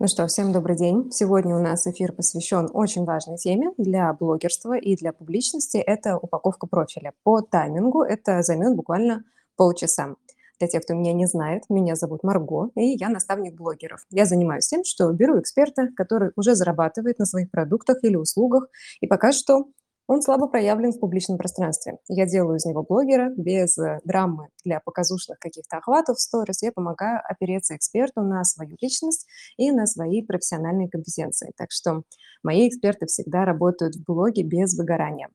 Ну что, всем добрый день. Сегодня у нас эфир посвящен очень важной теме для блогерства и для публичности. Это упаковка профиля. По таймингу это займет буквально полчаса. Для тех, кто меня не знает, меня зовут Марго, и я наставник блогеров. Я занимаюсь тем, что беру эксперта, который уже зарабатывает на своих продуктах или услугах, и пока что он слабо проявлен в публичном пространстве. Я делаю из него блогера без э, драмы для показушных каких-то охватов в сторис. Я помогаю опереться эксперту на свою личность и на свои профессиональные компетенции. Так что мои эксперты всегда работают в блоге без выгорания.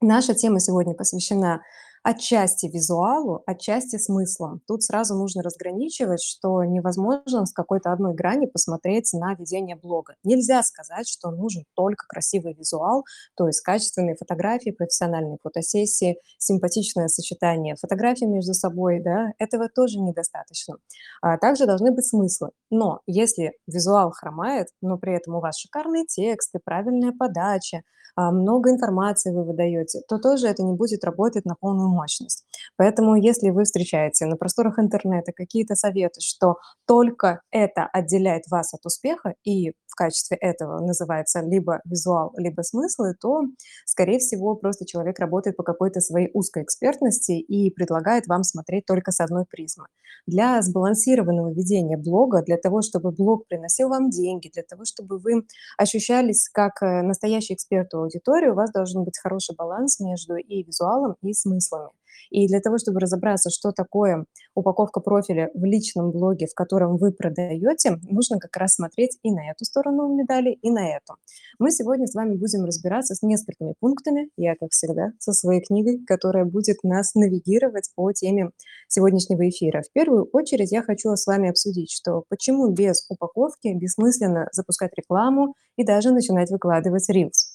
Наша тема сегодня посвящена Отчасти визуалу, отчасти смыслом. Тут сразу нужно разграничивать, что невозможно с какой-то одной грани посмотреть на ведение блога. Нельзя сказать, что нужен только красивый визуал, то есть качественные фотографии, профессиональные фотосессии, симпатичное сочетание фотографий между собой, да, этого тоже недостаточно. А также должны быть смыслы. Но если визуал хромает, но при этом у вас шикарные тексты, правильная подача, много информации вы выдаете, то тоже это не будет работать на полную мощность. Поэтому если вы встречаете на просторах интернета какие-то советы, что только это отделяет вас от успеха, и в качестве этого называется либо визуал, либо смыслы, то, скорее всего, просто человек работает по какой-то своей узкой экспертности и предлагает вам смотреть только с одной призмы. Для сбалансированного ведения блога, для того, чтобы блог приносил вам деньги, для того, чтобы вы ощущались как э, настоящий эксперт у аудитории, у вас должен быть хороший баланс между и визуалом, и смыслами. И для того, чтобы разобраться, что такое упаковка профиля в личном блоге, в котором вы продаете, нужно как раз смотреть и на эту сторону медали, и на эту. Мы сегодня с вами будем разбираться с несколькими пунктами. Я, как всегда, со своей книгой, которая будет нас навигировать по теме сегодняшнего эфира. В первую очередь я хочу с вами обсудить, что почему без упаковки бессмысленно запускать рекламу и даже начинать выкладывать Reels.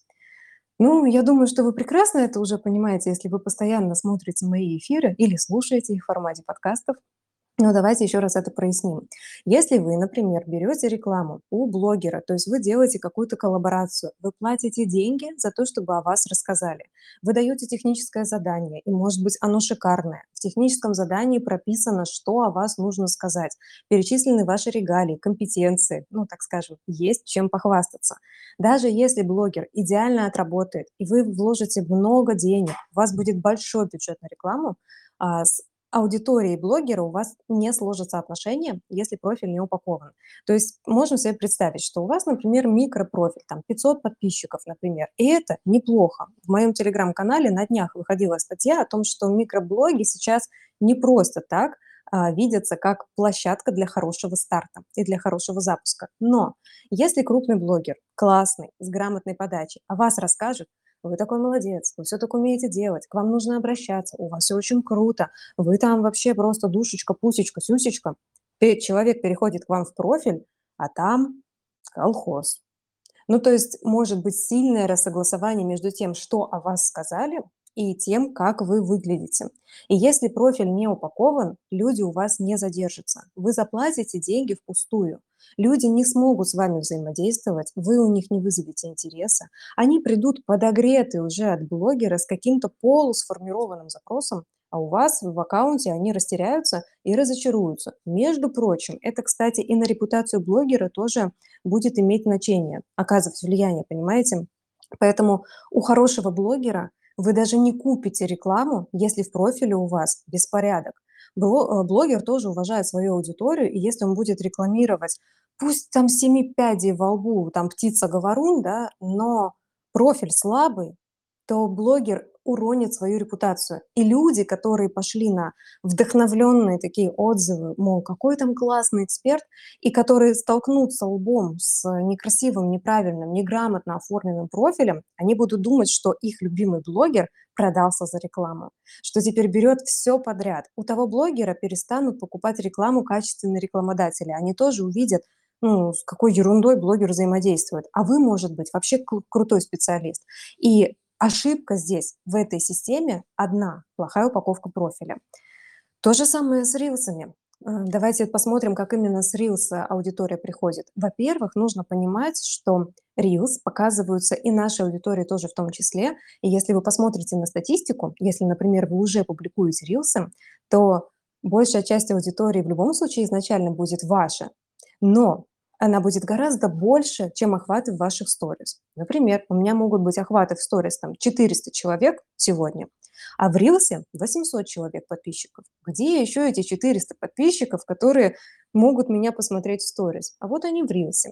Ну, я думаю, что вы прекрасно это уже понимаете, если вы постоянно смотрите мои эфиры или слушаете их в формате подкастов. Но давайте еще раз это проясним. Если вы, например, берете рекламу у блогера, то есть вы делаете какую-то коллаборацию, вы платите деньги за то, чтобы о вас рассказали, вы даете техническое задание, и может быть оно шикарное. В техническом задании прописано, что о вас нужно сказать, перечислены ваши регалии, компетенции, ну, так скажем, есть чем похвастаться. Даже если блогер идеально отработает, и вы вложите много денег, у вас будет большой бюджет на рекламу, а, с аудиторией блогера у вас не сложатся отношения, если профиль не упакован. То есть можно себе представить, что у вас, например, микропрофиль, там 500 подписчиков, например, и это неплохо. В моем телеграм-канале на днях выходила статья о том, что микроблоги сейчас не просто так а, видятся как площадка для хорошего старта и для хорошего запуска. Но если крупный блогер, классный, с грамотной подачей, о вас расскажет, вы такой молодец, вы все так умеете делать, к вам нужно обращаться, у вас все очень круто, вы там вообще просто душечка, пусечка, сюсечка. Человек переходит к вам в профиль, а там колхоз. Ну, то есть может быть сильное рассогласование между тем, что о вас сказали, и тем, как вы выглядите. И если профиль не упакован, люди у вас не задержатся. Вы заплатите деньги впустую. Люди не смогут с вами взаимодействовать, вы у них не вызовете интереса. Они придут подогреты уже от блогера с каким-то полусформированным запросом, а у вас в аккаунте они растеряются и разочаруются. Между прочим, это, кстати, и на репутацию блогера тоже будет иметь значение, оказывать влияние, понимаете? Поэтому у хорошего блогера вы даже не купите рекламу, если в профиле у вас беспорядок. Э, блогер тоже уважает свою аудиторию, и если он будет рекламировать, пусть там семи пядей во лбу, там птица-говорун, да, но профиль слабый, то блогер уронит свою репутацию. И люди, которые пошли на вдохновленные такие отзывы, мол, какой там классный эксперт, и которые столкнутся лбом с некрасивым, неправильным, неграмотно оформленным профилем, они будут думать, что их любимый блогер продался за рекламу, что теперь берет все подряд. У того блогера перестанут покупать рекламу качественные рекламодатели. Они тоже увидят, ну, с какой ерундой блогер взаимодействует. А вы, может быть, вообще крутой специалист. И ошибка здесь, в этой системе, одна – плохая упаковка профиля. То же самое с рилсами. Давайте посмотрим, как именно с Reels аудитория приходит. Во-первых, нужно понимать, что Reels показываются и нашей аудитории тоже в том числе. И если вы посмотрите на статистику, если, например, вы уже публикуете Reels, то большая часть аудитории в любом случае изначально будет ваша. Но она будет гораздо больше, чем охваты в ваших сторис. Например, у меня могут быть охваты в сторис там 400 человек сегодня, а в Рилсе 800 человек подписчиков. Где еще эти 400 подписчиков, которые могут меня посмотреть в сторис? А вот они в Рилсе.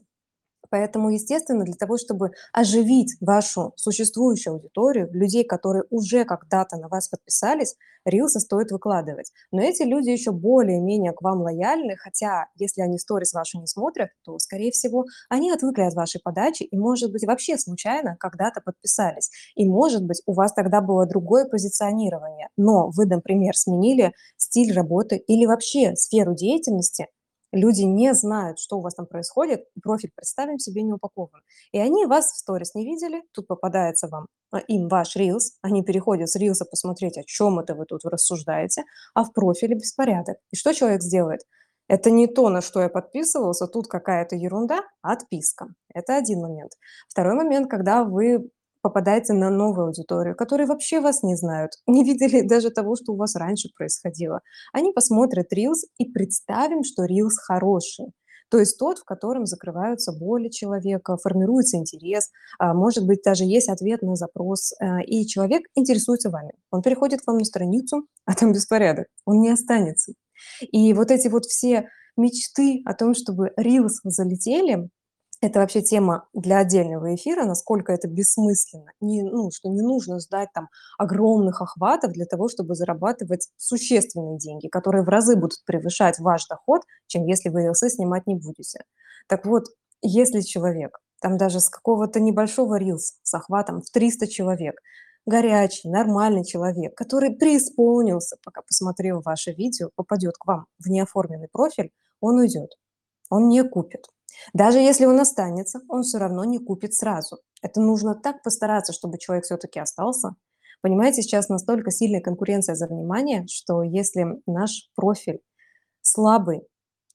Поэтому, естественно, для того, чтобы оживить вашу существующую аудиторию, людей, которые уже когда-то на вас подписались, рилсы стоит выкладывать. Но эти люди еще более-менее к вам лояльны, хотя если они сторис вашу не смотрят, то, скорее всего, они отвыкли от вашей подачи и, может быть, вообще случайно когда-то подписались. И, может быть, у вас тогда было другое позиционирование, но вы, например, сменили стиль работы или вообще сферу деятельности, Люди не знают, что у вас там происходит, профиль, представим себе, не упакован. И они вас в сторис не видели, тут попадается вам а, им ваш рилс, они переходят с рилса посмотреть, о чем это вы тут рассуждаете, а в профиле беспорядок. И что человек сделает? Это не то, на что я подписывался, тут какая-то ерунда, отписка. Это один момент. Второй момент, когда вы попадаете на новую аудиторию, которые вообще вас не знают, не видели даже того, что у вас раньше происходило. Они посмотрят Reels и представим, что Reels хороший. То есть тот, в котором закрываются боли человека, формируется интерес, а, может быть, даже есть ответ на запрос, а, и человек интересуется вами. Он переходит к вам на страницу, а там беспорядок, он не останется. И вот эти вот все мечты о том, чтобы Reels залетели, это вообще тема для отдельного эфира, насколько это бессмысленно. Не, ну, что не нужно ждать там огромных охватов для того, чтобы зарабатывать существенные деньги, которые в разы будут превышать ваш доход, чем если вы рилсы снимать не будете. Так вот, если человек, там даже с какого-то небольшого рилс с охватом в 300 человек, горячий, нормальный человек, который преисполнился, пока посмотрел ваше видео, попадет к вам в неоформленный профиль, он уйдет, он не купит. Даже если он останется, он все равно не купит сразу. Это нужно так постараться, чтобы человек все-таки остался. Понимаете, сейчас настолько сильная конкуренция за внимание, что если наш профиль слабый,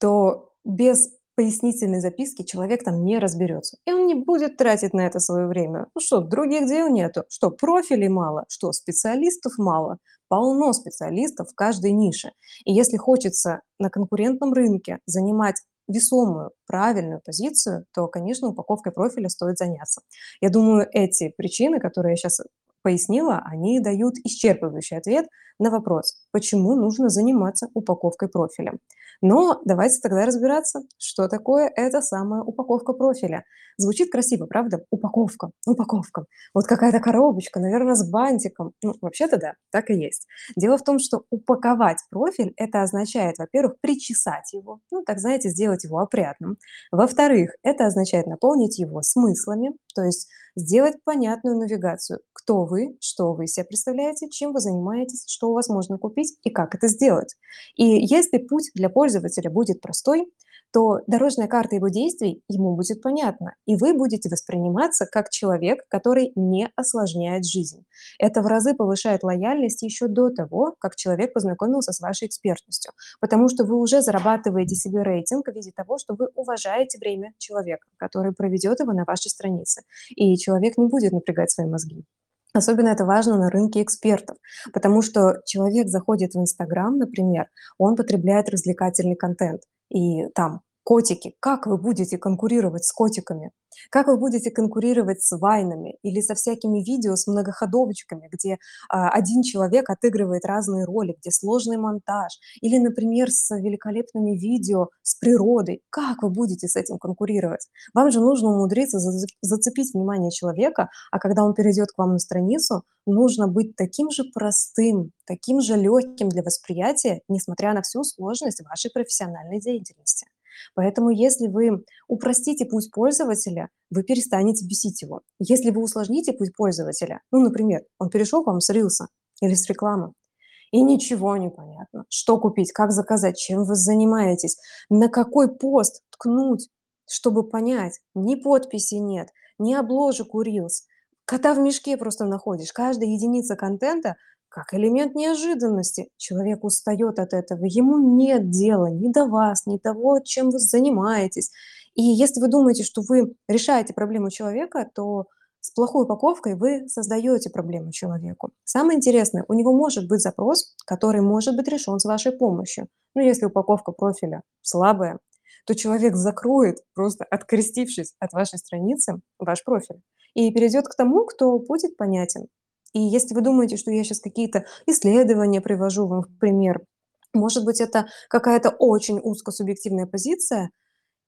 то без пояснительной записки человек там не разберется. И он не будет тратить на это свое время. Ну что, других дел нету. Что, профилей мало? Что, специалистов мало? Полно специалистов в каждой нише. И если хочется на конкурентном рынке занимать весомую, правильную позицию, то, конечно, упаковкой профиля стоит заняться. Я думаю, эти причины, которые я сейчас пояснила, они дают исчерпывающий ответ на вопрос, почему нужно заниматься упаковкой профиля. Но давайте тогда разбираться, что такое эта самая упаковка профиля. Звучит красиво, правда? Упаковка, упаковка. Вот какая-то коробочка, наверное, с бантиком. Ну, вообще-то да, так и есть. Дело в том, что упаковать профиль, это означает, во-первых, причесать его, ну, так знаете, сделать его опрятным. Во-вторых, это означает наполнить его смыслами, то есть сделать понятную навигацию, кто вы, что вы себя представляете, чем вы занимаетесь, что у вас можно купить и как это сделать. И если путь для пользователя будет простой, то дорожная карта его действий ему будет понятна, и вы будете восприниматься как человек, который не осложняет жизнь. Это в разы повышает лояльность еще до того, как человек познакомился с вашей экспертностью, потому что вы уже зарабатываете себе рейтинг в виде того, что вы уважаете время человека, который проведет его на вашей странице, и человек не будет напрягать свои мозги. Особенно это важно на рынке экспертов, потому что человек заходит в Инстаграм, например, он потребляет развлекательный контент, и там котики, как вы будете конкурировать с котиками? Как вы будете конкурировать с вайнами или со всякими видео с многоходовочками, где а, один человек отыгрывает разные роли, где сложный монтаж, или, например, с великолепными видео с природой? Как вы будете с этим конкурировать? Вам же нужно умудриться зацепить внимание человека, а когда он перейдет к вам на страницу, нужно быть таким же простым, таким же легким для восприятия, несмотря на всю сложность вашей профессиональной деятельности. Поэтому если вы упростите путь пользователя, вы перестанете бесить его. Если вы усложните путь пользователя, ну, например, он перешел к вам с рилса или с рекламы, и ничего не понятно, что купить, как заказать, чем вы занимаетесь, на какой пост ткнуть, чтобы понять, ни подписи нет, ни обложек у Reels, кота в мешке просто находишь. Каждая единица контента как элемент неожиданности. Человек устает от этого, ему нет дела ни до вас, ни того, чем вы занимаетесь. И если вы думаете, что вы решаете проблему человека, то с плохой упаковкой вы создаете проблему человеку. Самое интересное, у него может быть запрос, который может быть решен с вашей помощью. Ну, если упаковка профиля слабая, то человек закроет, просто открестившись от вашей страницы, ваш профиль и перейдет к тому, кто будет понятен. И если вы думаете, что я сейчас какие-то исследования привожу вам в пример, может быть, это какая-то очень узкосубъективная позиция,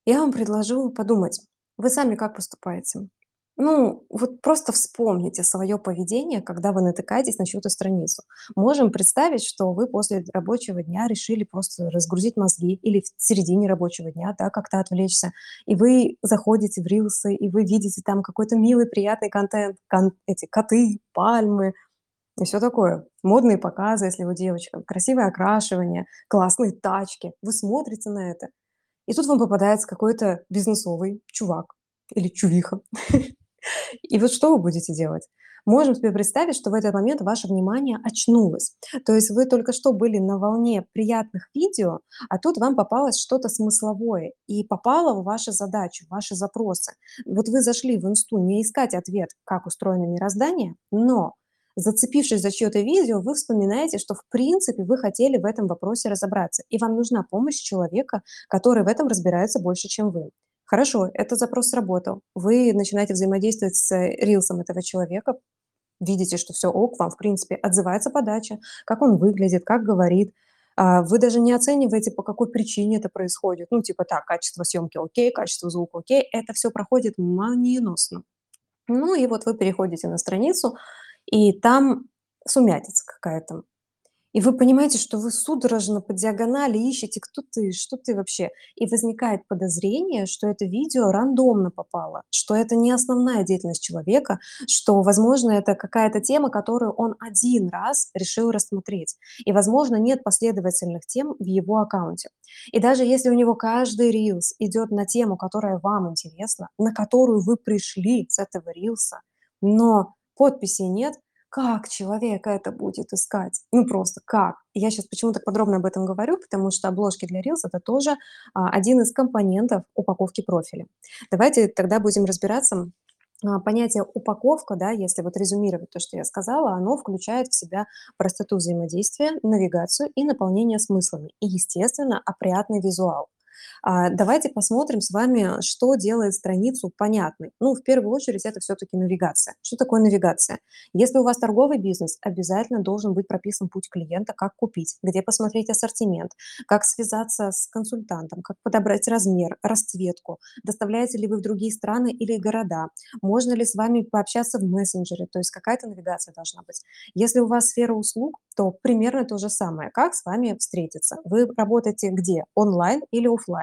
я вам предложу подумать, вы сами как поступаете? Ну, вот просто вспомните свое поведение, когда вы натыкаетесь на чью-то страницу. Можем представить, что вы после рабочего дня решили просто разгрузить мозги или в середине рабочего дня, да, как-то отвлечься, и вы заходите в рилсы, и вы видите там какой-то милый, приятный контент, кон- эти коты, пальмы и все такое. Модные показы, если вы девочка, красивое окрашивание, классные тачки. Вы смотрите на это. И тут вам попадается какой-то бизнесовый чувак или чувиха, И вот что вы будете делать? Можем себе представить, что в этот момент ваше внимание очнулось. То есть вы только что были на волне приятных видео, а тут вам попалось что-то смысловое и попало в ваши задачи, в ваши запросы. Вот вы зашли в инсту не искать ответ, как устроено мироздание, но зацепившись за чье-то видео, вы вспоминаете, что в принципе вы хотели в этом вопросе разобраться, и вам нужна помощь человека, который в этом разбирается больше, чем вы. Хорошо, этот запрос сработал. Вы начинаете взаимодействовать с рилсом этого человека, видите, что все ок, вам, в принципе, отзывается подача, как он выглядит, как говорит. А, Вы даже не оцениваете, по какой причине это происходит. Ну, типа так, качество съемки окей, качество звука окей. Это все проходит молниеносно. Ну и вот вы переходите на страницу, и там сумятица какая-то. И вы понимаете, что вы судорожно по диагонали ищете, кто ты, что ты вообще. И возникает подозрение, что это видео рандомно попало, что это не основная деятельность человека, что, возможно, это какая-то тема, которую он один раз решил рассмотреть. И, возможно, нет последовательных тем в его аккаунте. И даже если у него каждый рилс идет на тему, которая вам интересна, на которую вы пришли с этого рилса, но подписей нет, как человек это будет искать? Ну, просто как? Я сейчас почему так подробно об этом говорю, потому что обложки для Reels- это тоже, а, один из компонентов упаковки профиля. Давайте тогда будем разбираться. А, понятие упаковка, да, если вот резюмировать то, что я сказала, оно включает в себя простоту взаимодействия, навигацию и наполнение смыслами. И, естественно, опрятный визуал. А, давайте посмотрим с вами, что делает страницу понятной. Ну, в первую очередь, это все-таки навигация. Что такое навигация? Если у вас торговый бизнес, обязательно должен быть прописан путь клиента, как купить, где посмотреть ассортимент, как связаться с консультантом, как подобрать размер, расцветку, доставляете ли вы в другие страны или города, можно ли с вами пообщаться в мессенджере, то есть какая-то навигация должна быть. Если у вас сфера услуг, то примерно то же самое. Как с вами встретиться? Вы работаете где? Онлайн или офлайн?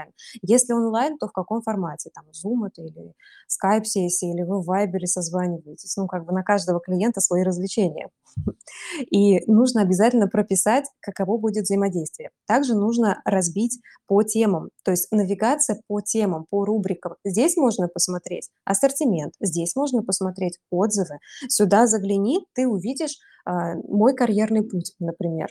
Если онлайн, то в каком формате? Там Zoom это или Skype-сессия, или вы в Viber созваниваетесь? Ну, как бы на каждого клиента свои развлечения. И нужно обязательно прописать, каково будет взаимодействие. Также нужно разбить по темам, то есть навигация по темам, по рубрикам. Здесь можно посмотреть ассортимент, здесь можно посмотреть отзывы. Сюда загляни, ты увидишь а, мой карьерный путь, например.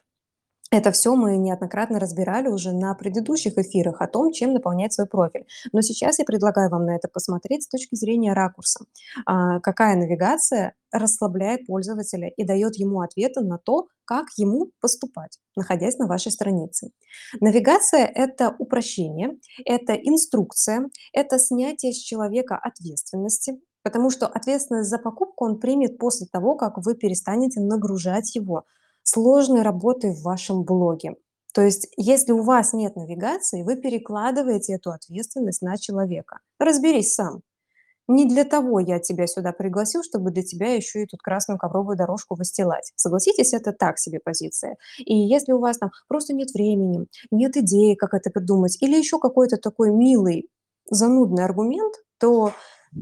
Это все мы неоднократно разбирали уже на предыдущих эфирах о том, чем наполнять свой профиль. Но сейчас я предлагаю вам на это посмотреть с точки зрения ракурса. А, какая навигация расслабляет пользователя и дает ему ответы на то, как ему поступать, находясь на вашей странице. Навигация– это упрощение, это инструкция, это снятие с человека ответственности, потому что ответственность за покупку он примет после того, как вы перестанете нагружать его сложной работы в вашем блоге. То есть, если у вас нет навигации, вы перекладываете эту ответственность на человека. Разберись сам. Не для того я тебя сюда пригласил, чтобы для тебя еще и тут красную ковровую дорожку выстилать. Согласитесь, это так себе позиция. И если у вас там просто нет времени, нет идеи, как это придумать, или еще какой-то такой милый, занудный аргумент, то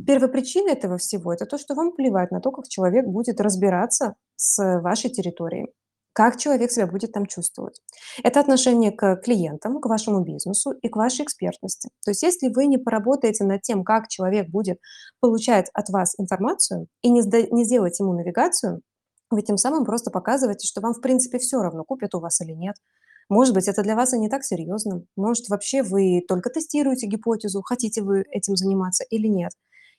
первопричина этого всего– это то, что вам плевать на то, как человек будет разбираться с вашей территорией как человек себя будет там чувствовать. Это отношение к клиентам, к вашему бизнесу и к вашей экспертности. То есть если вы не поработаете над тем, как человек будет получать от вас информацию и не, не сделаете ему навигацию, вы тем самым просто показываете, что вам в принципе все равно, купят у вас или нет. Может быть, это для вас и не так серьезно. Может, вообще вы только тестируете гипотезу, хотите вы этим заниматься или нет.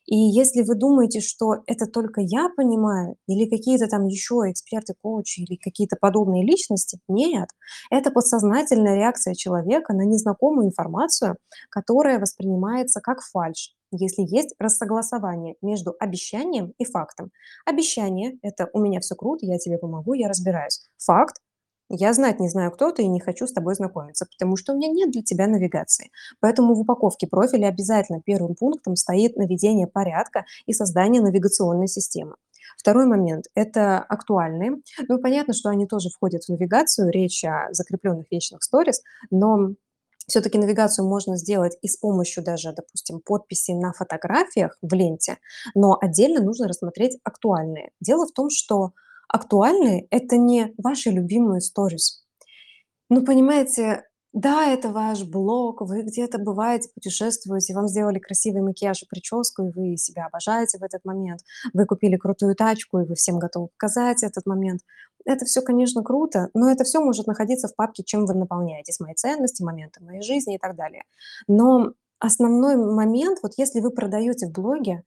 И если вы думаете, что это только я понимаю или какие-то там еще эксперты, коучи или какие-то подобные личности, нет. Это подсознательная реакция человека на незнакомую информацию, которая воспринимается как фальшь, если есть рассогласование между обещанием и фактом. Обещание– это «у меня все круто, я тебе помогу, я разбираюсь». Факт я знать не знаю, кто ты, и не хочу с тобой знакомиться, потому что у меня нет для тебя навигации. Поэтому в упаковке профиля обязательно первым пунктом стоит наведение порядка и создание навигационной системы. Второй момент– это актуальные. Ну, понятно, что они тоже входят в навигацию, речь о закрепленных вечных сторис, но все-таки навигацию можно сделать и с помощью даже, допустим, подписи на фотографиях в ленте, но отдельно нужно рассмотреть актуальные. Дело в том, что актуальные– это не ваши любимые сторис. Ну, понимаете, да, это ваш блог, вы где-то бываете, путешествуете, вам сделали красивый макияж и прическу, и вы себя обожаете в этот момент. Вы купили крутую тачку, и вы всем готовы показать этот момент. Это все, конечно, круто, но это все может находиться в папке «Чем вы наполняетесь?» Мои ценности, моменты моей жизни и так далее. Но основной момент, вот если вы продаете в блоге,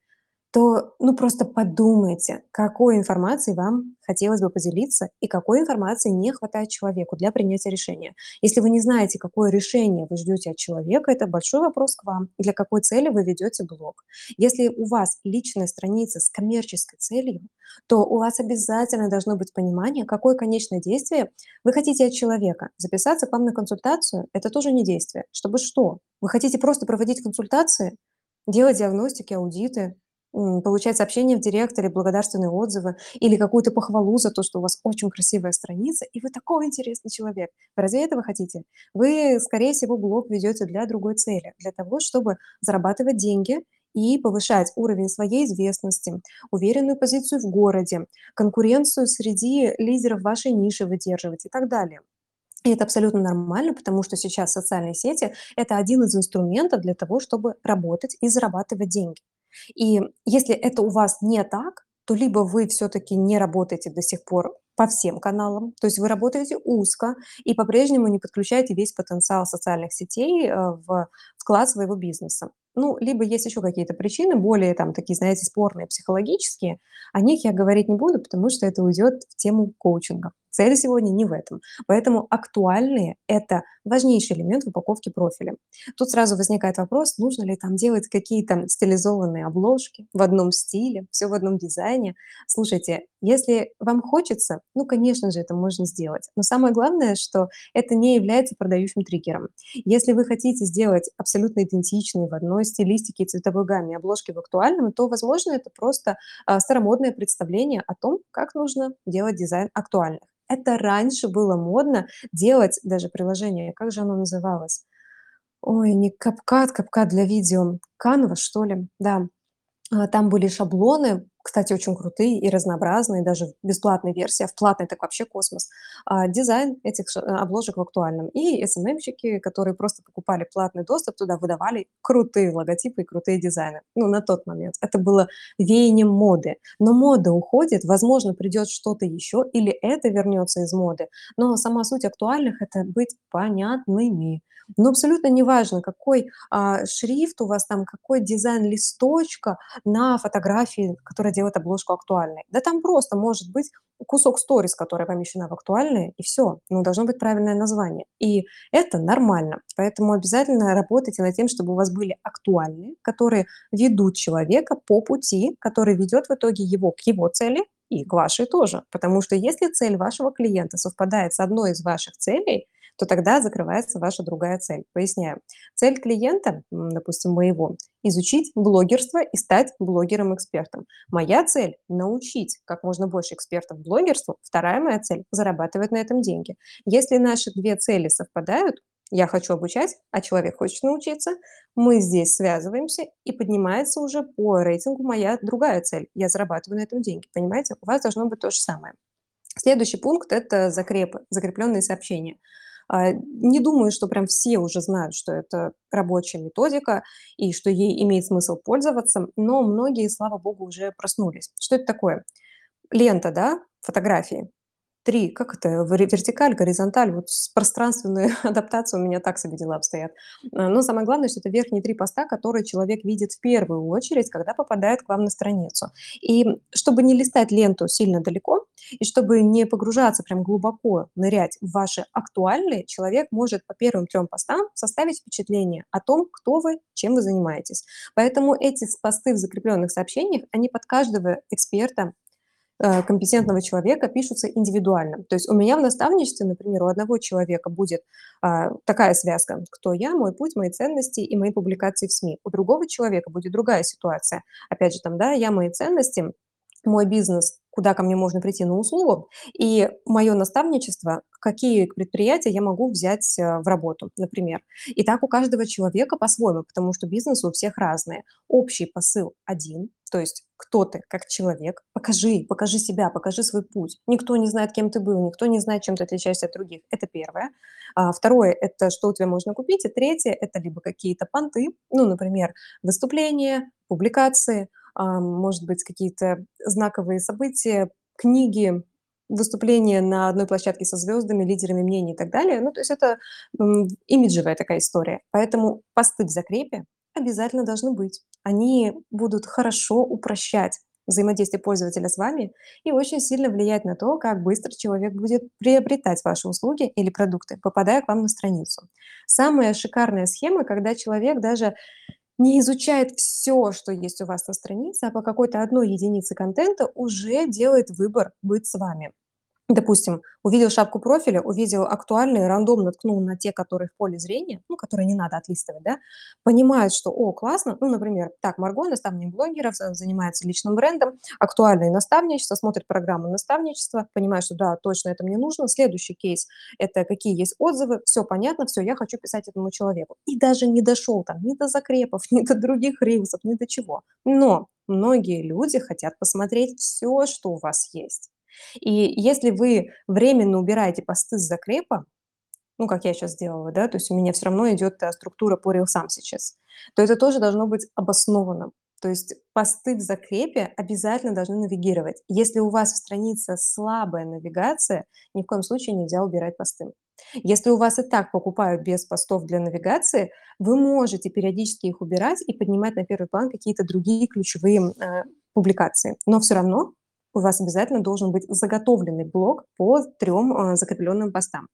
то, ну, просто подумайте, какой информацией вам хотелось бы поделиться и какой информации не хватает человеку для принятия решения. Если вы не знаете, какое решение вы ждете от человека, это большой вопрос к вам, для какой цели вы ведете блог. Если у вас личная страница с коммерческой целью, то у вас обязательно должно быть понимание, какое конечное действие вы хотите от человека. Записаться к вам на консультацию– это тоже не действие. Чтобы что? Вы хотите просто проводить консультации, делать диагностики, аудиты, получать сообщения в директ или благодарственные отзывы, или какую-то похвалу за то, что у вас очень красивая страница, и вы такой интересный человек. Вы разве этого хотите? Вы, скорее всего, блог ведете для другой цели, для того, чтобы зарабатывать деньги и повышать уровень своей известности, уверенную позицию в городе, конкуренцию среди лидеров вашей ниши выдерживать и так далее. И это абсолютно нормально, потому что сейчас социальные сети– это один из инструментов для того, чтобы работать и зарабатывать деньги. И если это у вас не так, то либо вы все-таки не работаете до сих пор по всем каналам, то есть вы работаете узко и по-прежнему не подключаете весь потенциал социальных сетей э, в вклад своего бизнеса. Ну, либо есть еще какие-то причины, более там такие, знаете, спорные, психологические. О них я говорить не буду, потому что это уйдет в тему коучинга. Цель сегодня не в этом. Поэтому актуальные– это важнейший элемент в упаковке профиля. Тут сразу возникает вопрос, нужно ли там делать какие-то стилизованные обложки в одном стиле, все в одном дизайне. Слушайте, если вам хочется, ну, конечно же, это можно сделать. Но самое главное, что это не является продающим триггером. Если вы хотите сделать абсолютно идентичные в одной стилистике и цветовой гамме обложки в актуальном, то, возможно, это просто а, старомодное представление о том, как нужно делать дизайн актуальных. Это раньше было модно делать даже приложение, как же оно называлось? Ой, не CapCut, CapCut для видео, Canva, что ли? Да, а, там были шаблоны, кстати, очень крутые и разнообразные, даже в бесплатной версии, а в платной так вообще космос. А, дизайн этих а, обложек в актуальном. И SMM-щики, которые просто покупали платный доступ, туда выдавали крутые логотипы и крутые дизайны. Ну, на тот момент. Это было веянием моды. Но мода уходит, возможно, придет что-то еще, или это вернется из моды. Но сама суть актуальных– это быть понятными. Но абсолютно неважно, какой а, шрифт у вас там, какой дизайн листочка на фотографии, которая делает обложку актуальной. Да там просто может быть кусок сторис, которая помещена в актуальные, и все. Но должно быть правильное название. И это нормально. Поэтому обязательно работайте над тем, чтобы у вас были актуальные, которые ведут человека по пути, который ведет в итоге его к его цели и к вашей тоже. Потому что если цель вашего клиента совпадает с одной из ваших целей, то тогда закрывается ваша другая цель. Поясняю. Цель клиента, допустим, моего, изучить блогерство и стать блогером-экспертом. Моя цель– научить как можно больше экспертов блогерству. Вторая моя цель– зарабатывать на этом деньги. Если наши две цели совпадают, я хочу обучать, а человек хочет научиться, мы здесь связываемся, и поднимается уже по рейтингу моя другая цель. Я зарабатываю на этом деньги. Понимаете? У вас должно быть то же самое. Следующий пункт– это закрепы, закрепленные сообщения. А, не думаю, что прям все уже знают, что это рабочая методика и что ей имеет смысл пользоваться, но многие, слава богу, уже проснулись. Что это такое? Лента, да, фотографии. 3, как это, вертикаль, горизонталь, вот с пространственной адаптацией у меня так себе дела обстоят. А, но самое главное, что это верхние 3 поста, которые человек видит в первую очередь, когда попадает к вам на страницу. И чтобы не листать ленту сильно далеко, и чтобы не погружаться прям глубоко, нырять в ваши актуальные, человек может по первым 3 постам составить впечатление о том, кто вы, чем вы занимаетесь. Поэтому эти посты в закрепленных сообщениях, они под каждого эксперта компетентного человека пишутся индивидуально. То есть у меня в наставничестве, например, у одного человека будет а, такая связка: кто я, мой путь, мои ценности и мои публикации в СМИ. У другого человека будет другая ситуация. Опять же, там, да, я, мои ценности, мой бизнес, куда ко мне можно прийти на услугу, и мое наставничество, какие предприятия я могу взять э, в работу, например. И так у каждого человека по-своему, потому что бизнесы у всех разные. Общий посыл один, то есть кто ты как человек, покажи, покажи себя, покажи свой путь. Никто не знает, кем ты был, никто не знает, чем ты отличаешься от других. Это первое. А, второе– это что у тебя можно купить. И третье– это либо какие-то понты, ну, например, выступления, публикации, а, может быть, какие-то знаковые события, книги, выступления на одной площадке со звездами, лидерами мнений и так далее. Ну, то есть это имиджевая такая история. Поэтому посты в закрепе обязательно должны быть. Они будут хорошо упрощать взаимодействие пользователя с вами и очень сильно влиять на то, как быстро человек будет приобретать ваши услуги или продукты, попадая к вам на страницу. Самая шикарная схема, когда человек даже не изучает все, что есть у вас на странице, а по какой-то одной единице контента уже делает выбор быть с вами. Допустим, увидел шапку профиля, увидел актуальные, рандомно ткнул на те, которые в поле зрения, ну, которые не надо отлистывать, да, понимает, что, о, классно, ну, например, так, Марго, наставник блогеров, за- занимается личным брендом, актуальное наставничество, смотрит программу наставничества, понимает, что да, точно это мне нужно. Следующий кейс– это какие есть отзывы, все понятно, все, я хочу писать этому человеку. И даже не дошел там ни до закрепов, ни до других рилсов, ни до чего. Но многие люди хотят посмотреть все, что у вас есть. И если вы временно убираете посты с закрепа, ну, как я сейчас сделала, да, то есть у меня все равно идет э, структура по рилсам сейчас, то это тоже должно быть обоснованно. То есть посты в закрепе обязательно должны навигировать. Если у вас в странице слабая навигация, ни в коем случае нельзя убирать посты. Если у вас и так покупают без постов для навигации, вы можете периодически их убирать и поднимать на первый план какие-то другие ключевые э, публикации. Но все равно у вас обязательно должен быть заготовленный блок по трем э, закрепленным постам.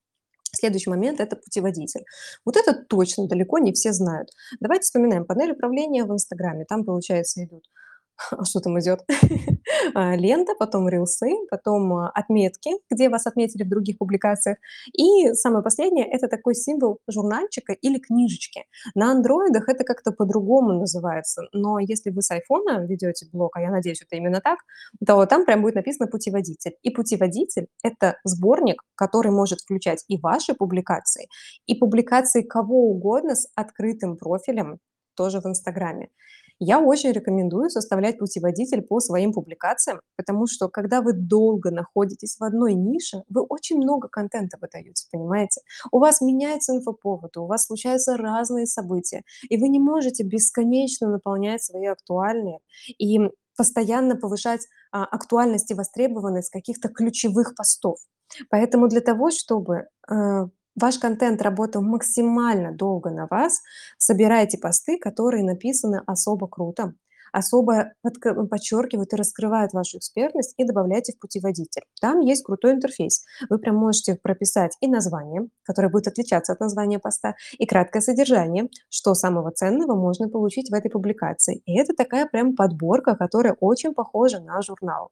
Следующий момент– это путеводитель. Вот это точно далеко не все знают. Давайте вспоминаем панель управления в Инстаграме. Там, получается, идут а что там идет? А, лента, потом рилсы, потом а, отметки, где вас отметили в других публикациях. И самое последнее– это такой символ журнальчика или книжечки. На андроидах это как-то по-другому называется, но если вы с айфона ведете блог, а я надеюсь, это именно так, то там прям будет написано «путеводитель». И путеводитель– это сборник, который может включать и ваши публикации, и публикации кого угодно с открытым профилем тоже в Инстаграме. Я очень рекомендую составлять путеводитель по своим публикациям, потому что когда вы долго находитесь в одной нише, вы очень много контента выдаете, понимаете? У вас меняются инфоповоды, у вас случаются разные события, и вы не можете бесконечно наполнять свои актуальные и постоянно повышать а, актуальность и востребованность каких-то ключевых постов. Поэтому для того, чтобы э, ваш контент работал максимально долго на вас, собирайте посты, которые написаны особо круто, особо подчеркивают и раскрывают вашу экспертность и добавляйте в путеводитель. Там есть крутой интерфейс. Вы прям можете прописать и название, которое будет отличаться от названия поста, и краткое содержание, что самого ценного можно получить в этой публикации. И это такая прям подборка, которая очень похожа на журнал.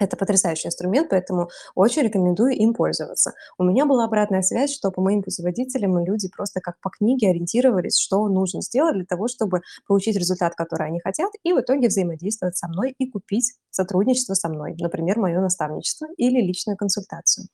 Это потрясающий инструмент, поэтому очень рекомендую им пользоваться. У меня была обратная связь, что по моим путеводителям люди просто как по книге ориентировались, что нужно сделать для того, чтобы получить результат, который они хотят, и в итоге взаимодействовать со мной и купить сотрудничество со мной, например, мое наставничество или личную консультацию.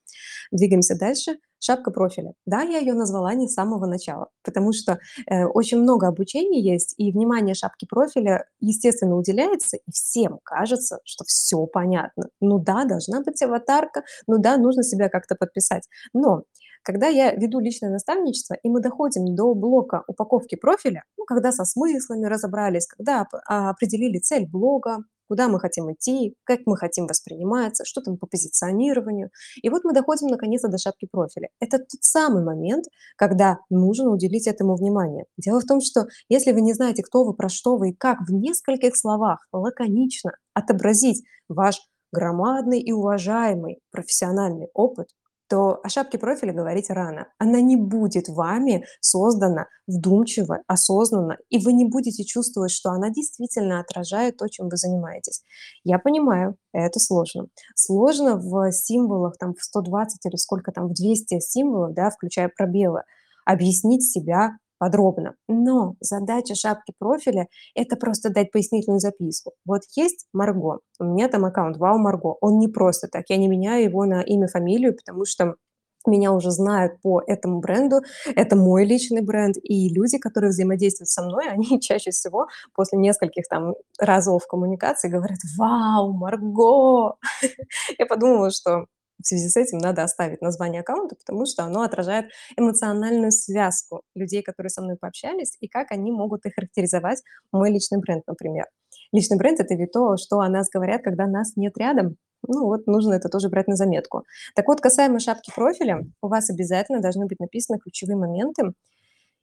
Двигаемся дальше. Шапка профиля. Да, я ее назвала не с самого начала, потому что э, очень много обучения есть, и внимание шапки профиля, естественно, уделяется, и всем кажется, что все понятно. Ну да, должна быть аватарка, ну да, нужно себя как-то подписать. Но когда я веду личное наставничество, и мы доходим до блока упаковки профиля, ну, когда со смыслами разобрались, когда а, определили цель блога, куда мы хотим идти, как мы хотим восприниматься, что там по позиционированию. И вот мы доходим наконец-то до шапки профиля. Это тот самый момент, когда нужно уделить этому внимание. Дело в том, что если вы не знаете, кто вы, про что вы и как в нескольких словах лаконично отобразить ваш громадный и уважаемый профессиональный опыт, то о шапке профиля говорить рано. Она не будет вами создана вдумчиво, осознанно, и вы не будете чувствовать, что она действительно отражает то, чем вы занимаетесь. Я понимаю, это сложно. Сложно в символах, там, в 120 или сколько там, в 200 символов, да, включая пробелы, объяснить себя подробно. Но задача шапки профиля– это просто дать пояснительную записку. Вот есть Марго, у меня там аккаунт «Вау, Марго». Он не просто так, я не меняю его на имя, фамилию, потому что меня уже знают по этому бренду, это мой личный бренд, и люди, которые взаимодействуют со мной, они чаще всего после нескольких там разов коммуникации говорят «Вау, Марго!» Я подумала, что в связи с этим надо оставить название аккаунта, потому что оно отражает эмоциональную связку людей, которые со мной пообщались, и как они могут их характеризовать, мой личный бренд, например. Личный бренд– это ведь то, что о нас говорят, когда нас нет рядом. Ну вот, нужно это тоже брать на заметку. Так вот, касаемо шапки профиля, у вас обязательно должны быть написаны ключевые моменты,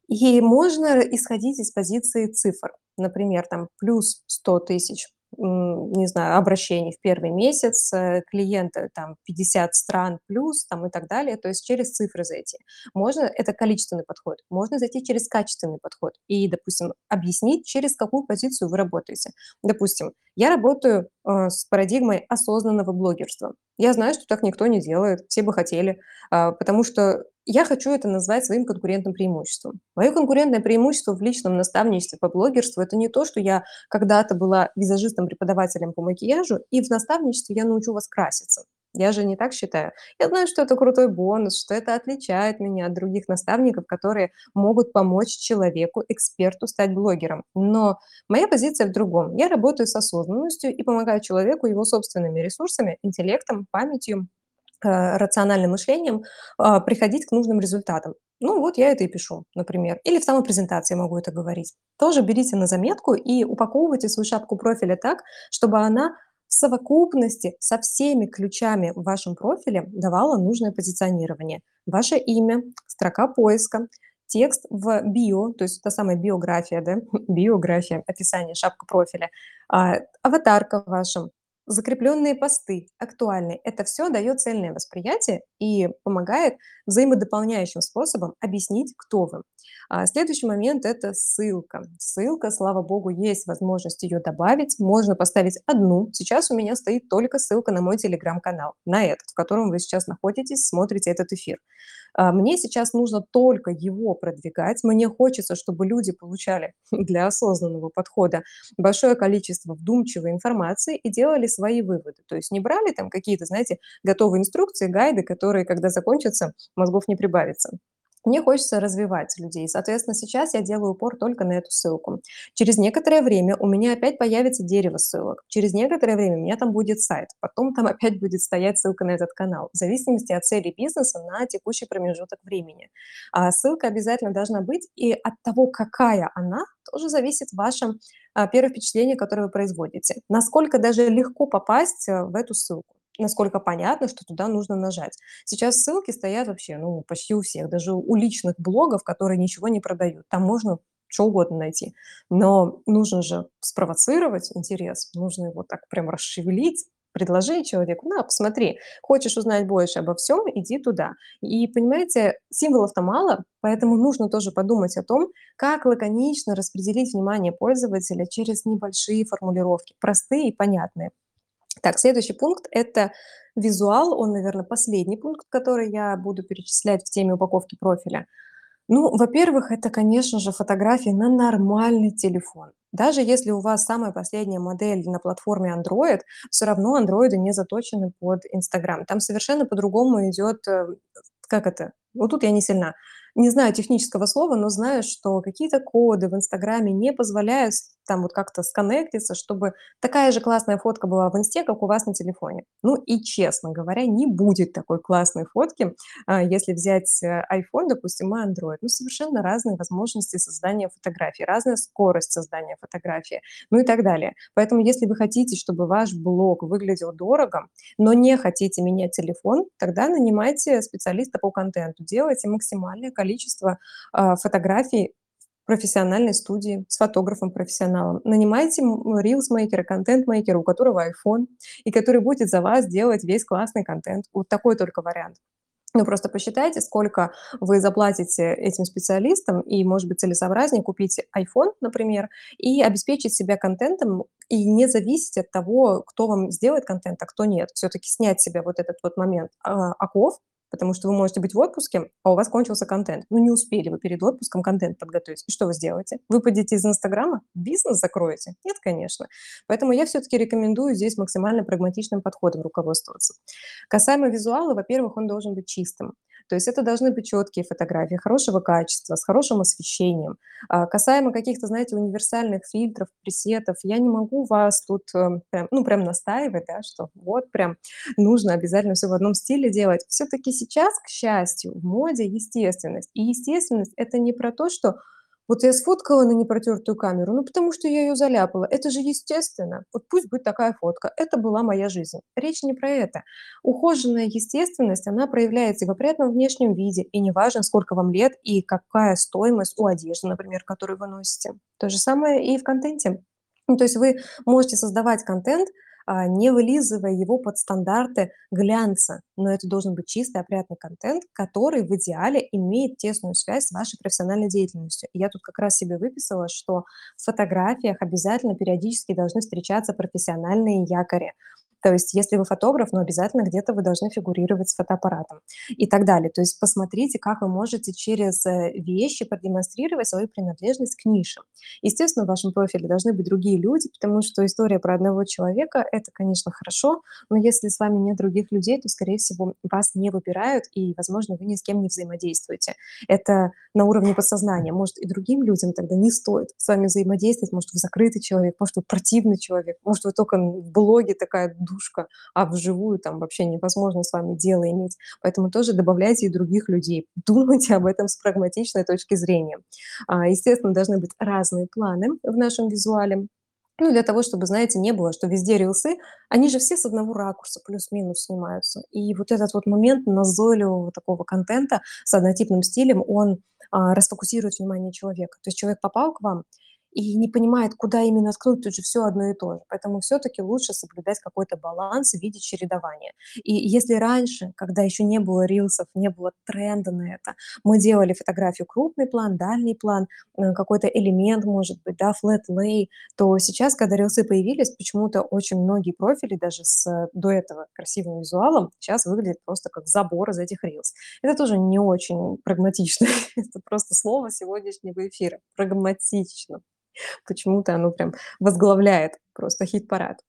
и можно исходить из позиции цифр. Например, там плюс 100 тысяч не знаю, обращений в первый месяц, э, клиенты там 50 стран плюс там и так далее, то есть через цифры зайти. Можно, это количественный подход, можно зайти через качественный подход и, допустим, объяснить, через какую позицию вы работаете. Допустим, я работаю э, с парадигмой осознанного блогерства. Я знаю, что так никто не делает, все бы хотели, э, потому что я хочу это назвать своим конкурентным преимуществом. Мое конкурентное преимущество в личном наставничестве по блогерству– это не то, что я когда-то была визажистом-преподавателем по макияжу, и в наставничестве я научу вас краситься. Я же не так считаю. Я знаю, что это крутой бонус, что это отличает меня от других наставников, которые могут помочь человеку, эксперту стать блогером. Но моя позиция в другом. Я работаю с осознанностью и помогаю человеку его собственными ресурсами, интеллектом, памятью, рациональным мышлением а, приходить к нужным результатам. Ну вот я это и пишу, например. Или в самой презентации могу это говорить. Тоже берите на заметку и упаковывайте свою шапку профиля так, чтобы она в совокупности со всеми ключами в вашем профиле давала нужное позиционирование. Ваше имя, строка поиска, текст в био, то есть та самая биография, да, биография, описание, шапка профиля, а, аватарка ваша, закрепленные посты, актуальные. Это все дает цельное восприятие и помогает взаимодополняющим способом объяснить, кто вы. А следующий момент– это ссылка. Ссылка, слава богу, есть возможность ее добавить. Можно поставить одну. Сейчас у меня стоит только ссылка на мой телеграм-канал, на этот, в котором вы сейчас находитесь, смотрите этот эфир. А, мне сейчас нужно только его продвигать. Мне хочется, чтобы люди получали для осознанного подхода большое количество вдумчивой информации и делали свои выводы. То есть не брали там какие-то, знаете, готовые инструкции, гайды, которые, когда закончатся, мозгов не прибавится. Мне хочется развивать людей. Соответственно, сейчас я делаю упор только на эту ссылку. Через некоторое время у меня опять появится дерево ссылок. Через некоторое время у меня там будет сайт. Потом там опять будет стоять ссылка на этот канал. В зависимости от цели бизнеса на текущий промежуток времени. А ссылка обязательно должна быть. И от того, какая она, тоже зависит ваше а, первое впечатление, которое вы производите. Насколько даже легко попасть э, в эту ссылку насколько понятно, что туда нужно нажать. Сейчас ссылки стоят вообще, ну, почти у всех, даже у личных блогов, которые ничего не продают. Там можно что угодно найти. Но нужно же спровоцировать интерес, нужно его так прям расшевелить, предложить человеку, на, посмотри, хочешь узнать больше обо всем, иди туда. И, понимаете, символов-то мало, поэтому нужно тоже подумать о том, как лаконично распределить внимание пользователя через небольшие формулировки, простые и понятные. Так, следующий пункт– это визуал. Он, наверное, последний пункт, который я буду перечислять в теме упаковки профиля. Ну, во-первых, это, конечно же, фотографии на нормальный телефон. Даже если у вас самая последняя модель на платформе Android, все равно андроиды не заточены под Instagram. Там совершенно по-другому идет, э, как это, вот тут я не сильна, не знаю технического слова, но знаю, что какие-то коды в Инстаграме не позволяют там вот как-то сконнектиться, чтобы такая же классная фотка была в "Инсте", как у вас на телефоне. Ну и, честно говоря, не будет такой классной фотки, а, если взять, э, iPhone, допустим, и Android. Ну, совершенно разные возможности создания фотографий, разная скорость создания фотографии, ну и так далее. Поэтому если вы хотите, чтобы ваш блог выглядел дорого, но не хотите менять телефон, тогда нанимайте специалиста по контенту, делайте максимальное количество, а, фотографий профессиональной студии с фотографом-профессионалом. Нанимайте, рилс-мейкера, контент-мейкера, у которого iPhone, и который будет за вас делать весь классный контент. Вот такой только вариант. Ну, просто посчитайте, сколько вы заплатите этим специалистам, и, может быть, целесообразнее купить iPhone, например, и обеспечить себя контентом, и не зависеть от того, кто вам сделает контент, а кто нет. Всё-таки снять с себя вот этот вот момент, а, оков, потому что вы можете быть в отпуске, а у вас кончился контент. Ну, не успели вы перед отпуском контент подготовить. И что вы сделаете? Выпадете из "Инстаграма"? Бизнес закроете? Нет, конечно. Поэтому я всё-таки рекомендую здесь максимально прагматичным подходом руководствоваться. Касаемо визуала, во-первых, он должен быть чистым. То есть это должны быть чёткие фотографии, хорошего качества, с хорошим освещением. А касаемо каких-то, знаете, универсальных фильтров, пресетов, я не могу вас тут, э, прям, ну, прям настаивать, да, что вот прям нужно обязательно всё в одном стиле делать. Всё-таки сейчас, к счастью, в моде естественность. И естественность- это не про то, что вот я сфоткала на непротертую камеру, ну, потому что я её заляпала. Это же естественно. Вот пусть будет такая фотка. Это была моя жизнь. Речь не про это. Ухоженная естественность, она проявляется в опрятном внешнем виде, и неважно, сколько вам лет и какая стоимость у одежды, например, которую вы носите. То же самое и в контенте. Ну, то есть вы можете создавать контент, не вылизывая его под стандарты глянца, но это должен быть чистый, опрятный контент, который в идеале имеет тесную связь с вашей профессиональной деятельностью. Я тут как раз себе выписала, что в фотографиях обязательно периодически должны встречаться профессиональные якори. То есть если вы фотограф, ну, обязательно где-то вы должны фигурировать с фотоаппаратом и так далее. То есть посмотрите, как вы можете через, э, вещи продемонстрировать свою принадлежность к нише. Естественно, в вашем профиле должны быть другие люди, потому что история про одного человека- это, конечно, хорошо, но если с вами нет других людей, то, скорее всего, вас не выбирают и, возможно, вы ни с кем не взаимодействуете. Это на уровне подсознания. Может, и другим людям тогда не стоит с вами взаимодействовать. Может, вы закрытый человек, может, вы противный человек, может, вы тока в блоге такая душка, а вживую там вообще невозможно с вами дело иметь. Поэтому тоже добавляйте и других людей. Думайте об этом с прагматичной точки зрения. А, естественно, должны быть разные планы в нашем визуале. Ну, для того, чтобы, знаете, не было, что везде рилсы, они же все с одного ракурса плюс-минус снимаются. И вот этот вот момент назойливого такого контента с однотипным стилем, он, а, расфокусирует внимание человека. То есть человек попал к вам и не понимает, куда именно ткнуть, тут же всё одно и то же. Поэтому всё-таки лучше соблюдать какой-то баланс в виде чередования. И если раньше, когда ещё не было рилсов, не было тренда на это, мы делали фотографию крупный план, дальний план, э, какой-то элемент, может быть, да, flat lay, то сейчас, когда рилсы появились, почему-то очень многие профили даже с до этого красивым визуалом щас выглядят просто как забор из этих рилс. Это тоже не очень прагматично. Это просто слово сегодняшнего эфира- прагматично. Почему-то оно прям возглавляет просто хит-парад.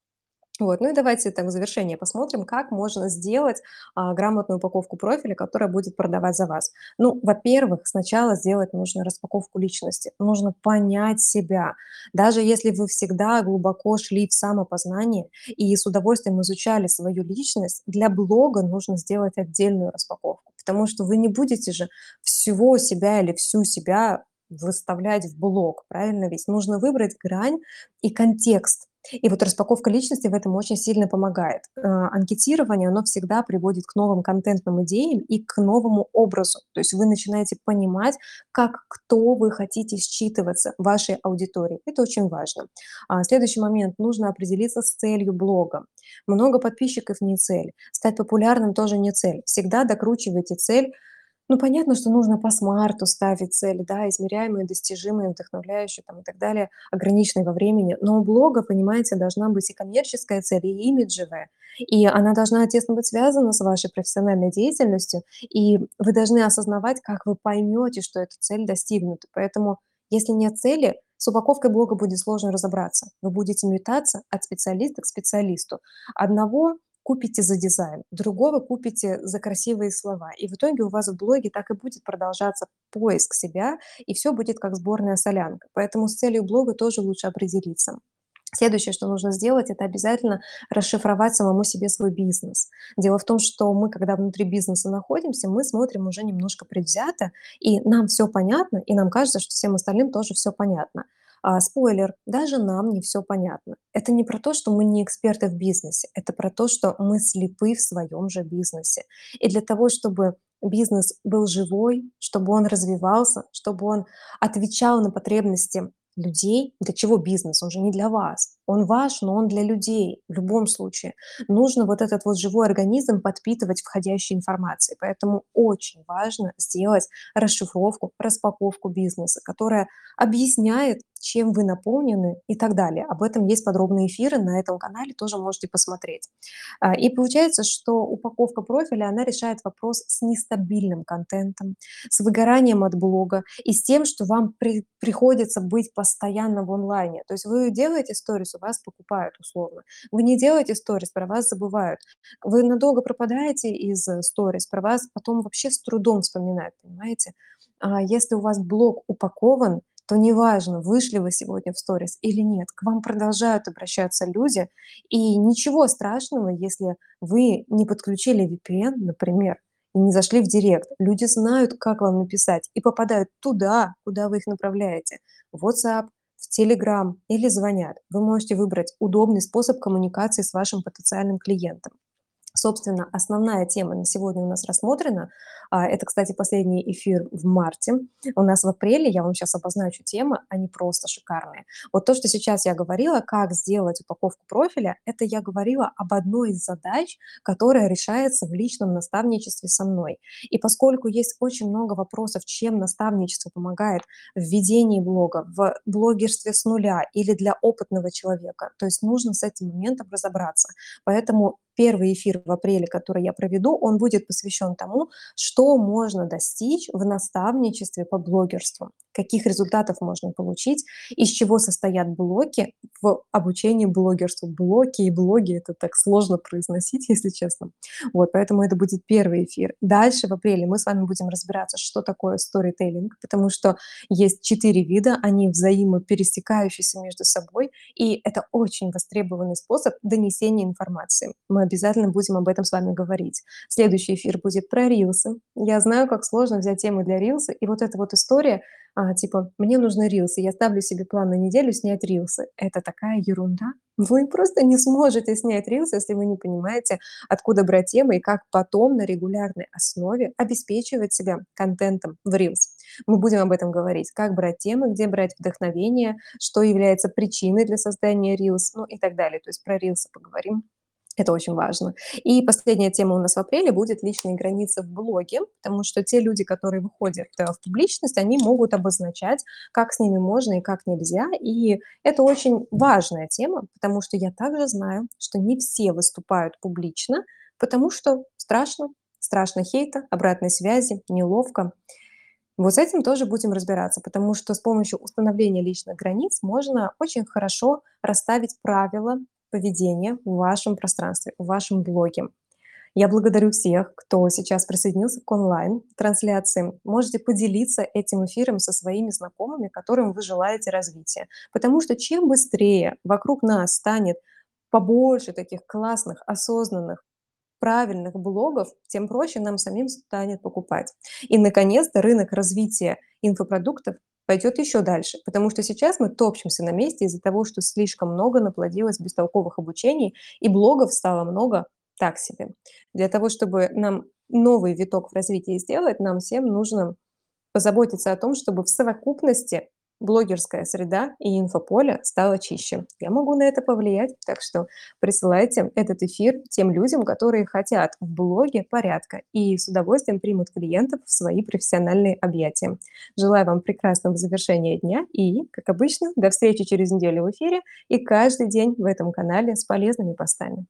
Вот, ну и давайте так в завершение посмотрим, как можно сделать, а, грамотную упаковку профиля, которая будет продавать за вас. Ну, во-первых, сначала сделать нужно распаковку личности. Нужно понять себя. Даже если вы всегда глубоко шли в самопознание и с удовольствием изучали свою личность, для блога нужно сделать отдельную распаковку, потому что вы не будете же всего себя или всю себя выставлять в блог, правильно ведь? Нужно выбрать грань и контекст. И вот распаковка личности в этом очень сильно помогает. А, анкетирование, оно всегда приводит к новым контентным идеям и к новому образу. То есть вы начинаете понимать, как, кто вы хотите считываться вашей аудитории. Это очень важно. А, следующий момент: нужно определиться с целью блога. Много подписчиков- не цель, стать популярным- тоже не цель. Всегда докручивайте цель. Ну, понятно, что нужно по смарту ставить цели, да, измеряемые, достижимые, вдохновляющие там и так далее, ограниченные во времени. Но у блога, понимаете, должна быть и коммерческая цель, и имиджевая. И она должна тесно быть связана с вашей профессиональной деятельностью, и вы должны осознавать, как вы поймёте, что эта цель достигнута. Поэтому, если нет цели, с упаковкой блога будет сложно разобраться. Вы будете метаться от специалиста к специалисту. Одного купите за дизайн, другого купите за красивые слова. И в итоге у вас в блоге так и будет продолжаться поиск себя, и все будет как сборная солянка. Поэтому с целью блога тоже лучше определиться. Следующее, что нужно сделать, это обязательно расшифровать самому себе свой бизнес. Дело в том, что мы, когда внутри бизнеса находимся, мы смотрим уже немножко предвзято, и нам все понятно, и нам кажется, что всем остальным тоже все понятно. А, спойлер, даже нам не все понятно. Это не про то, что мы не эксперты в бизнесе, это про то, что мы слепы в своем же бизнесе. И для того, чтобы бизнес был живой, чтобы он развивался, чтобы он отвечал на потребности людей. Для чего бизнес? Он же не для вас. Он ваш, но он для людей в любом случае. Нужно вот этот вот живой организм подпитывать входящей информацией. Поэтому очень важно сделать расшифровку, распаковку бизнеса, которая объясняет, чем вы наполнены и так далее. Об этом есть подробные эфиры на этом канале, тоже можете посмотреть. А, и получается, что упаковка профиля, она решает вопрос с нестабильным контентом, с выгоранием от блога и с тем, что вам при, приходится быть постоянно в онлайне. То есть вы делаете сторис, у вас покупают условно. Вы не делаете сторис, про вас забывают. Вы надолго пропадаете из э, сторис, про вас потом вообще с трудом вспоминают, понимаете? А если у вас блог упакован, то неважно, вышли вы сегодня в сторис или нет, к вам продолжают обращаться люди, и ничего страшного, если вы не подключили VPN, например, и не зашли в директ. Люди знают, как вам написать, и попадают туда, куда вы их направляете. В WhatsApp, в Telegram или звонят. Вы можете выбрать удобный способ коммуникации с вашим потенциальным клиентом. Собственно, основная тема на сегодня у нас рассмотрена. А, это, кстати, последний эфир в марте. У нас в апреле, я вам сейчас обозначу темы, они просто шикарные. Вот то, что сейчас я говорила, как сделать упаковку профиля, это я говорила об одной из задач, которая решается в личном наставничестве со мной. И поскольку есть очень много вопросов, чем наставничество помогает в ведении блога, в блогерстве с нуля или для опытного человека, то есть нужно с этим моментом разобраться. Поэтому первый эфир в апреле, который я проведу, он будет посвящен тому, что можно достичь в наставничестве по блогерству, каких результатов можно получить, из чего состоят блоки в обучении блогерству. Блоки и блоги — это так сложно произносить, если честно. Вот, поэтому это будет первый эфир. Дальше в апреле мы с вами будем разбираться, что такое сторителлинг, потому что есть четыре вида, они взаимопересекающиеся между собой, и это очень востребованный способ донесения информации. Мы обязательно будем об этом с вами говорить. Следующий эфир будет про рилсы. Я знаю, как сложно взять тему для рилса, и вот эта вот история, а, типа, мне нужны рилсы, я ставлю себе план на неделю снять рилсы. Это такая ерунда. Вы просто не сможете снять рилсы, если вы не понимаете, откуда брать темы и как потом на регулярной основе обеспечивать себя контентом в рилс. Мы будем об этом говорить, как брать темы, где брать вдохновение, что является причиной для создания рилс, ну и так далее. То есть про рилсы поговорим это очень важно. И последняя тема у нас в апреле будет личные границы в блоге, потому что те люди, которые выходят э, в публичность, они могут обозначать, как с ними можно и как нельзя. И это очень важная тема, потому что я также знаю, что не все выступают публично, потому что страшно, страшно хейта, обратной связи, неловко. Вот с этим тоже будем разбираться, потому что с помощью установления личных границ можно очень хорошо расставить правила поведения в вашем пространстве, в вашем блоге. Я благодарю всех, кто сейчас присоединился к онлайн-трансляции. Можете поделиться этим эфиром со своими знакомыми, которым вы желаете развития. Потому что чем быстрее вокруг нас станет побольше таких классных, осознанных, правильных блогов, тем проще нам самим станет покупать. И, наконец-то, рынок развития инфопродуктов пойдет еще дальше, потому что сейчас мы топчемся на месте из-за того, что слишком много наплодилось бестолковых обучений, и блогов стало много так себе. Для того, чтобы нам новый виток в развитии сделать, нам всем нужно позаботиться о том, чтобы в совокупности блогерская среда и инфополе стало чище. Я могу на это повлиять, так что присылайте этот эфир тем людям, которые хотят в блоге порядка и с удовольствием примут клиентов в свои профессиональные объятия. Желаю вам прекрасного завершения дня и, как обычно, до встречи через неделю в эфире и каждый день в этом канале с полезными постами.